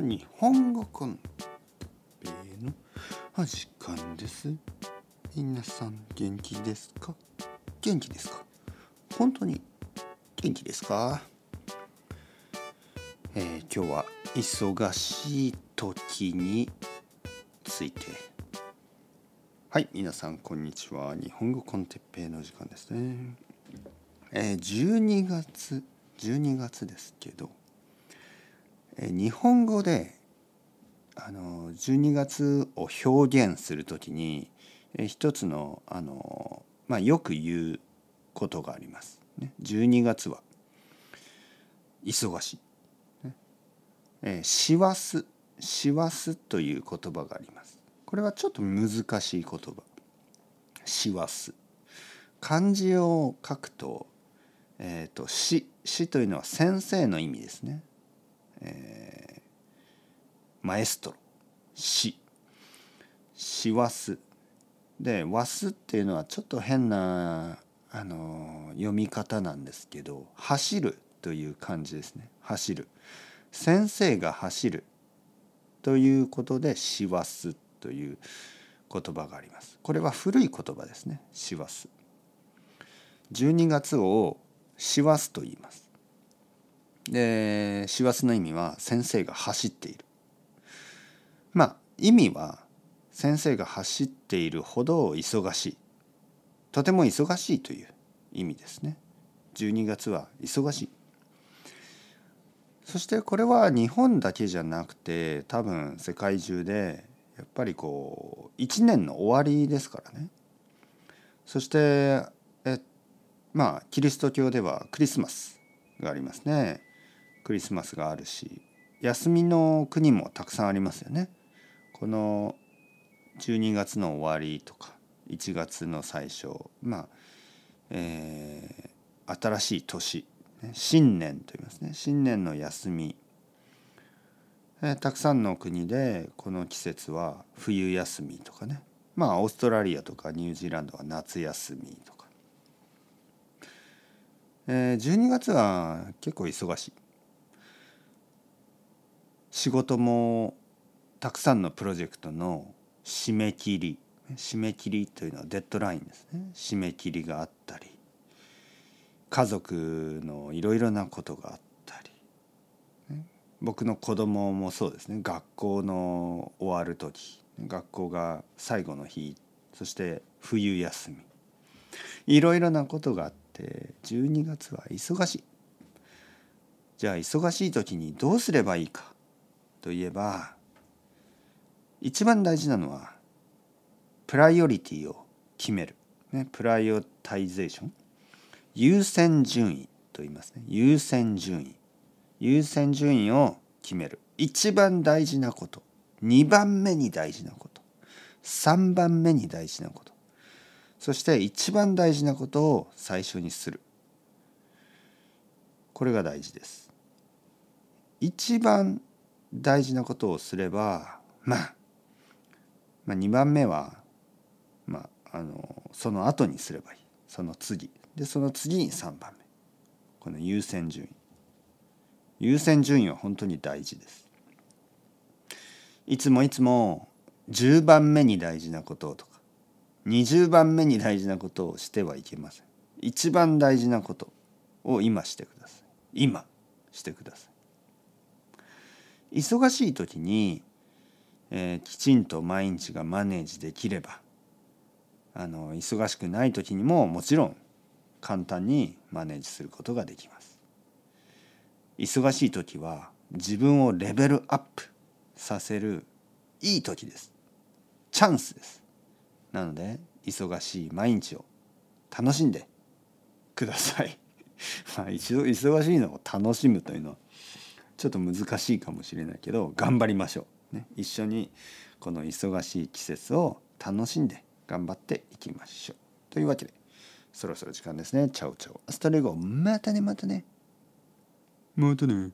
日本語コンペの時間です。皆さん元気ですか？元気ですか？本当に元気ですか？えー、今日は忙しい時について。はい皆さんこんにちは。日本語コンテッペイの時間ですね。えー、12月12月ですけど。日本語であの12月を表現するときに一つのあの、まあ、よく言うことがあります。12月は忙しい。え師走師走という言葉があります。これはちょっと難しい言葉。師走。漢字を書くと、えっ、ー、と師師というのは先生の意味ですね。えー、マエストロ。詩詩ワスでワスっていうのはちょっと変なあの読み方なんですけど走るという漢字ですね。走る。先生が走る。ということで師走という言葉があります。これは古い言葉ですね。師走12月を師走と言いますで師走の意味は先生が走っている。まあ意味は先生が走っているほど忙しい。とても忙しいという意味ですね。12月は忙しい。そしてこれは日本だけじゃなくて多分世界中でやっぱりこう1年の終わりですからね。そしてえまあキリスト教ではクリスマスがありますね。クリスマスがあるし休みの国もたくさんありますよね。この12月の終わりとか1月の最初まあ、えー、新しい年新年と言いますね新年の休み、えー、たくさんの国でこの季節は冬休みとかねまあオーストラリアとかニュージーランドは夏休みとか、えー、12月は結構忙しい。仕事もたくさんのプロジェクトの締め切り締め切りというのはデッドラインですね。締め切りがあったり家族のいろいろなことがあったり僕の子供もそうですね。学校の終わる時学校が最後の日そして冬休み。いろいろなことがあって12月は忙しい。じゃあ忙しい時にどうすればいいか。といえば一番大事なのはプライオリティを決める、ね、 prioritization。優先順位と言いますね。優先順位。優先順位を決める。一番大事なこと。2番目に大事なこと。3番目に大事なこと。そして一番大事なことを最初にする。これが大事です。一番大事なことをすれば、まあ、まあ2番目は、まあ、あのその後にすればいい。その次。でその次に3番目。この優先順位。優先順位は本当に大事です。いつもいつも10番目に大事なこととか20番目に大事なことをしてはいけません。一番大事なことを今してください。今してください。忙しい時に、えー、きちんと毎日がマネージできればあの忙しくない時にももちろん簡単にマネージすることができます。忙しい時は自分をレベルアップさせるいい時です。チャンスです。なので忙しい毎日を楽しんでください。まあ一度忙しいのを楽しむというのはちょっと難しいかもしれないけど頑張りましょう、ね、一緒にこの忙しい季節を楽しんで頑張っていきましょう。というわけでそろそろ時間ですね。 Ciao ciao。Hasta luego。またねまたね。またね。